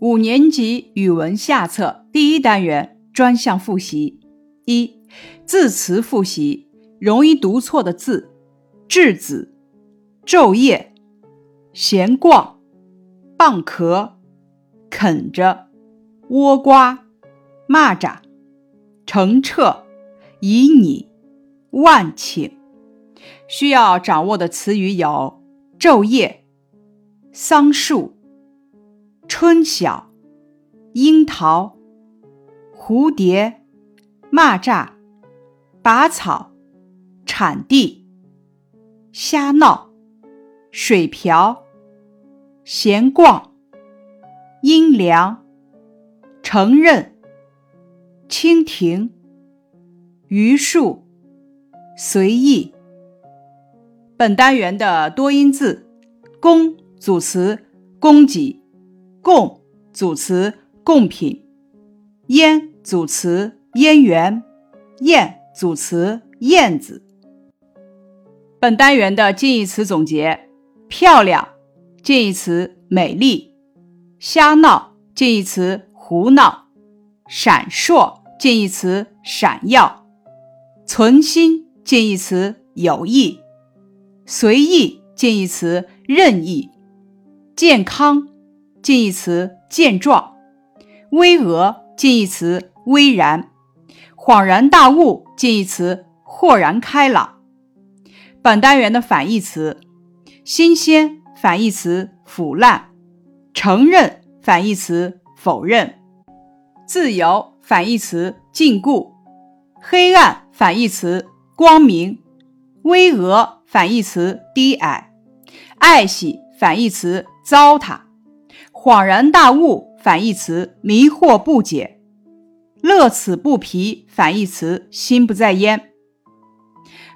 五年级语文下册第一单元专项复习：一、字词复习，容易读错的字：稚子、昼夜、闲逛、蚌壳、啃着、倭瓜、蚂蚱、澄澈、旖旎、万顷。需要掌握的词语有：昼夜、桑树。春晓、樱桃、蝴蝶、蚂蚱、拔草、产地、瞎闹、水瓢、闲逛、阴凉、承认、蜻蜓、榆树、随意。本单元的多音字：公组词：供给。贡组词贡品，燕组词燕园，燕组词燕子。本单元的近义词总结：漂亮近义词美丽，瞎闹近义词胡闹，闪烁近义词闪耀，存心近义词有意，随意近义词任意，健康。近义词健壮，巍峨近义词巍然，恍然大悟近义词豁然开朗。本单元的反义词：新鲜反义词腐烂，承认反义词否认，自由反义词禁锢，黑暗反义词光明，巍峨反义词低矮，爱惜反义词糟蹋。恍然大悟反义词迷惑不解，乐此不疲反义词心不在焉。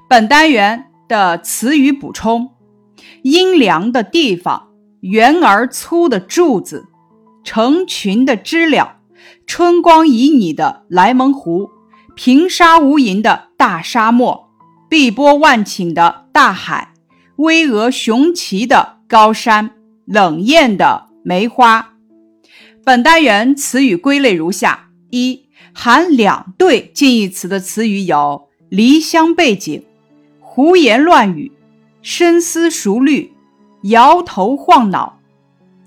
本单元的词语补充：阴凉的地方，圆而粗的柱子，成群的知了，春光旖旎的莱蒙湖，平沙无垠的大沙漠，碧波万顷的大海，巍峨雄奇的高山，冷艳的。梅花。本单元词语归类如下：一、含两对近义词的词语有离乡背景、胡言乱语、深思熟虑、摇头晃脑；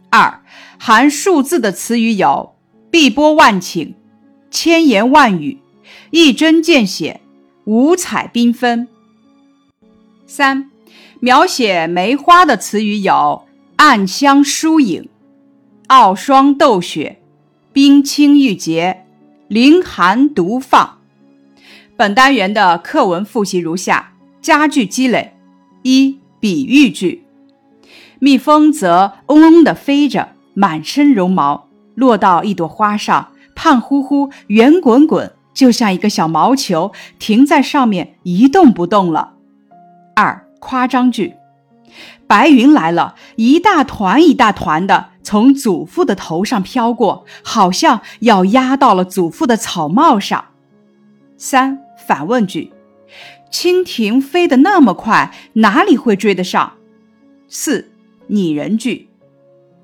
二、含数字的词语有碧波万顷、千言万语、一针见血、五彩缤纷；三、描写梅花的词语有暗香疏影。傲霜斗雪，冰清玉洁，凌寒独放。本单元的课文复习如下：佳句积累。一、比喻句。蜜蜂则嗡嗡地飞着，满身绒毛落到一朵花上，胖乎乎、圆滚滚，就像一个小毛球，停在上面一动不动了。二、夸张句。白云来了，一大团一大团的从祖父的头上飘过，好像要压到了祖父的草帽上。三反问句：蜻蜓飞得那么快，哪里会追得上？四拟人句：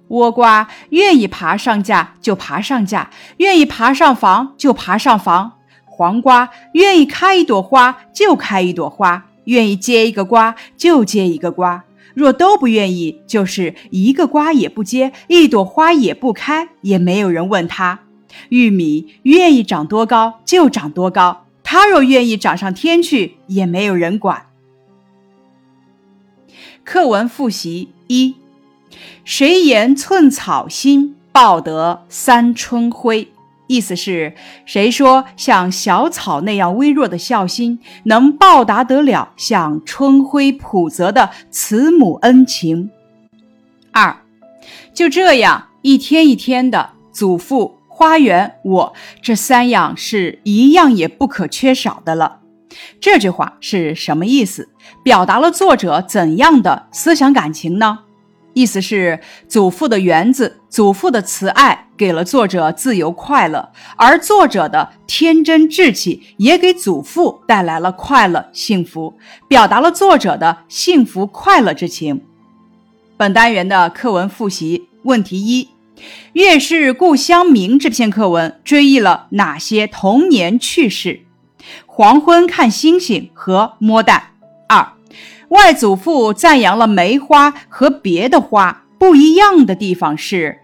倭瓜愿意爬上架就爬上架，愿意爬上房就爬上房；黄瓜愿意开一朵花就开一朵花，愿意结一个瓜就结一个瓜。若都不愿意，就是一个瓜也不结，一朵花也不开，也没有人问他。玉米愿意长多高就长多高，它若愿意长上天去，也没有人管。课文复习一：谁言寸草心，报得三春晖？意思是，谁说像小草那样微弱的孝心，能报答得了像春晖普泽的慈母恩情？二，就这样一天一天的，祖父、花园、我这三样是一样也不可缺少的了。这句话是什么意思？表达了作者怎样的思想感情呢？意思是，祖父的园子，祖父的慈爱，给了作者自由快乐，而作者的天真志气，也给祖父带来了快乐幸福，表达了作者的幸福快乐之情。本单元的课文复习问题一：《月是故乡明》这篇课文追忆了哪些童年趣事？黄昏看星星和摸蛋。外祖父赞扬了梅花和别的花不一样的地方是，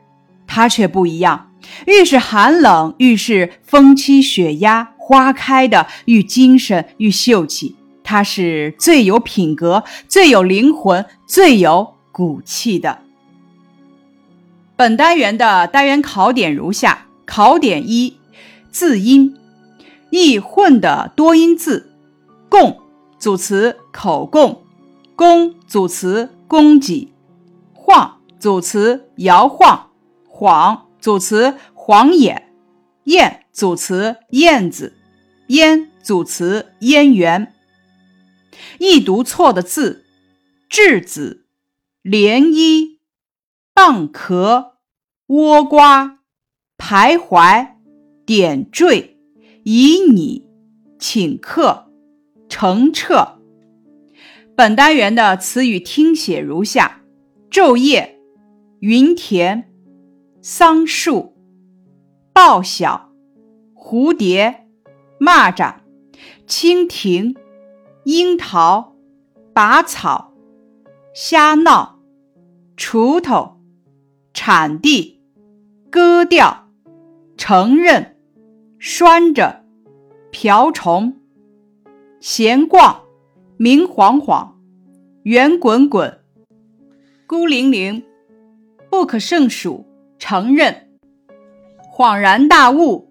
它却不一样。愈是寒冷，愈是风凄雪压，花开的愈精神愈秀气。它是最有品格、最有灵魂、最有骨气的。本单元的单元考点如下：考点一，字音，易混的多音字，供组词口供，弓组词供给，晃组词摇晃，晃。组词晃眼，燕组词燕子，烟组词燕园。易读错的字：稚子、涟漪、蚌壳、倭瓜、徘徊、点缀、旖旎、请客、澄澈。本单元的词语听写如下：昼夜、云田。桑树、报晓、蝴蝶、蚂蚱、蜻蜓、樱桃、拔草、瞎闹、锄头、铲地、割掉、承认、拴着、瓢虫、闲逛、明晃晃、圆滚滚、孤零零、不可胜数。承认，恍然大悟，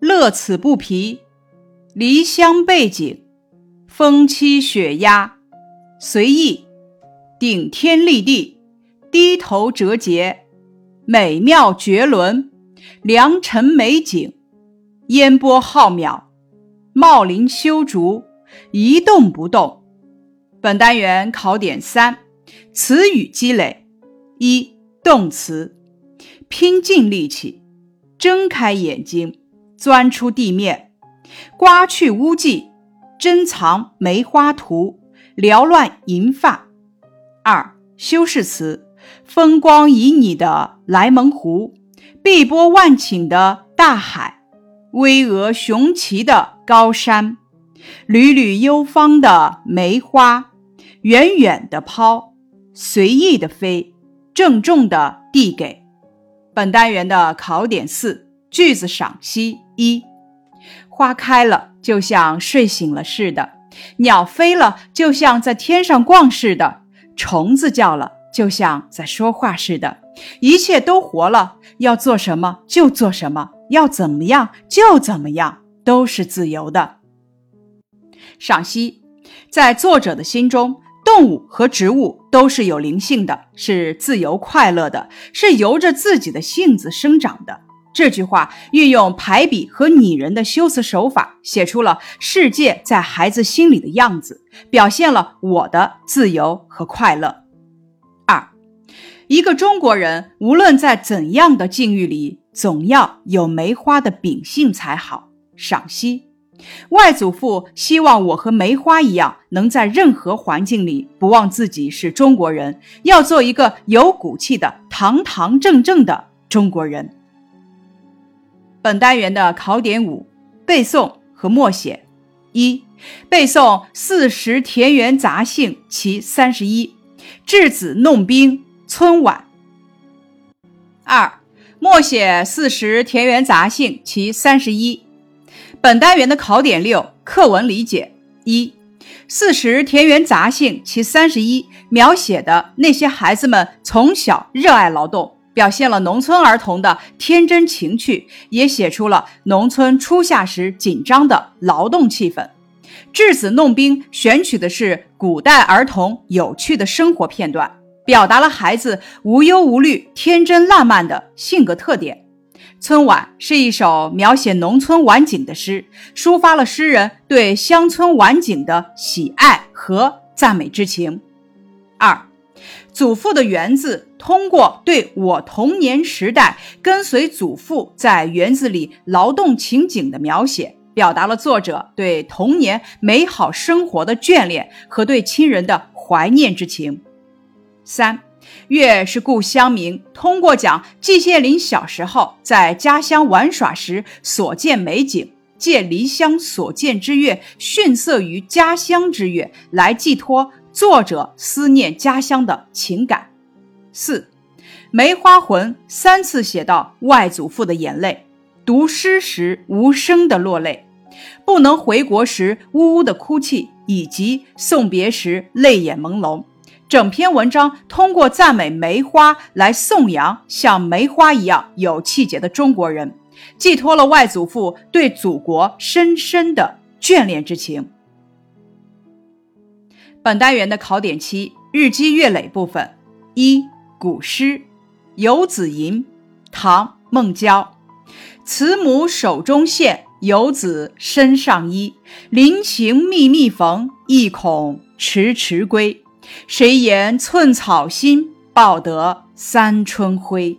乐此不疲，离乡背景，风凄雪压，随意，顶天立地，低头折节，美妙绝伦，良辰美景，烟波浩渺，茂林修竹，一动不动。本单元考点三：词语积累。一、动词。拼尽力气，睁开眼睛，钻出地面，刮去污迹，珍藏梅花图，缭乱银发。二修饰词：风光旖旎的莱蒙湖，碧波万顷的大海，巍峨雄奇的高山，缕缕幽芳的梅花，远远的抛，随意的飞，郑重的递给。本单元的考点四句子赏析一：花开了，就像睡醒了似的；鸟飞了，就像在天上逛似的；虫子叫了，就像在说话似的。一切都活了，要做什么就做什么，要怎么样就怎么样，都是自由的。赏析，在作者的心中。动物和植物都是有灵性的，是自由快乐的，是由着自己的性子生长的。这句话运用排比和拟人的修辞手法，写出了世界在孩子心里的样子，表现了我的自由和快乐。二，一个中国人无论在怎样的境遇里，总要有梅花的秉性才好。赏析。外祖父希望我和梅花一样，能在任何环境里不忘自己是中国人，要做一个有骨气的、堂堂正正的中国人。本单元的考点五：背诵和默写。一、背诵《四时田园杂兴》其三十一，《稚子弄冰》春晚。二、默写《四时田园杂兴》其三十一。本单元的考点六课文理解一，《四时田园杂兴》其三十一描写的那些孩子们从小热爱劳动，表现了农村儿童的天真情趣，也写出了农村初夏时紧张的劳动气氛。《稚子弄冰》选取的是古代儿童有趣的生活片段，表达了孩子无忧无虑、天真烂漫的性格特点。春晚是一首描写农村晚景的诗，抒发了诗人对乡村晚景的喜爱和赞美之情。二，祖父的园子通过对我童年时代跟随祖父在园子里劳动情景的描写，表达了作者对童年美好生活的眷恋和对亲人的怀念之情。三，月是故乡名，通过讲季羡林小时候在家乡玩耍时所见美景，借离乡所见之月逊色于家乡之月，来寄托作者思念家乡的情感。四，梅花魂三次写到外祖父的眼泪，读诗时无声的落泪，不能回国时呜呜的哭泣，以及送别时泪眼朦胧。整篇文章通过赞美梅花来颂扬像梅花一样有气节的中国人，寄托了外祖父对祖国深深的眷恋之情。本单元的考点七日积月累部分一古诗《游子吟》，唐·孟郊。慈母手中线，游子身上衣。临行密密缝，意恐迟迟归。谁言寸草心，报得三春晖？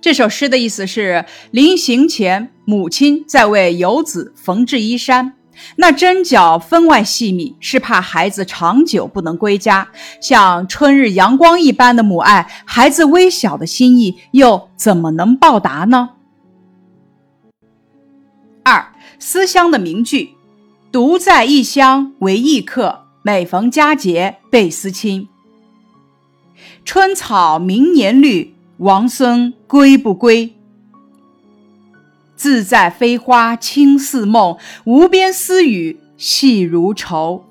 这首诗的意思是：临行前，母亲在为游子缝制衣衫，那针脚分外细密，是怕孩子长久不能归家。像春日阳光一般的母爱，孩子微小的心意又怎么能报答呢？二思乡的名句：独在异乡为异客。每逢佳节倍思亲，春草明年绿，王孙归不归？自在飞花轻似梦，无边丝雨细如愁。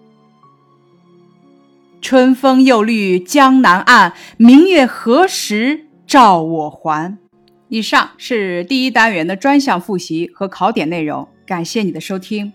春风又绿江南岸，明月何时照我还？以上是第一单元的专项复习和考点内容，感谢你的收听。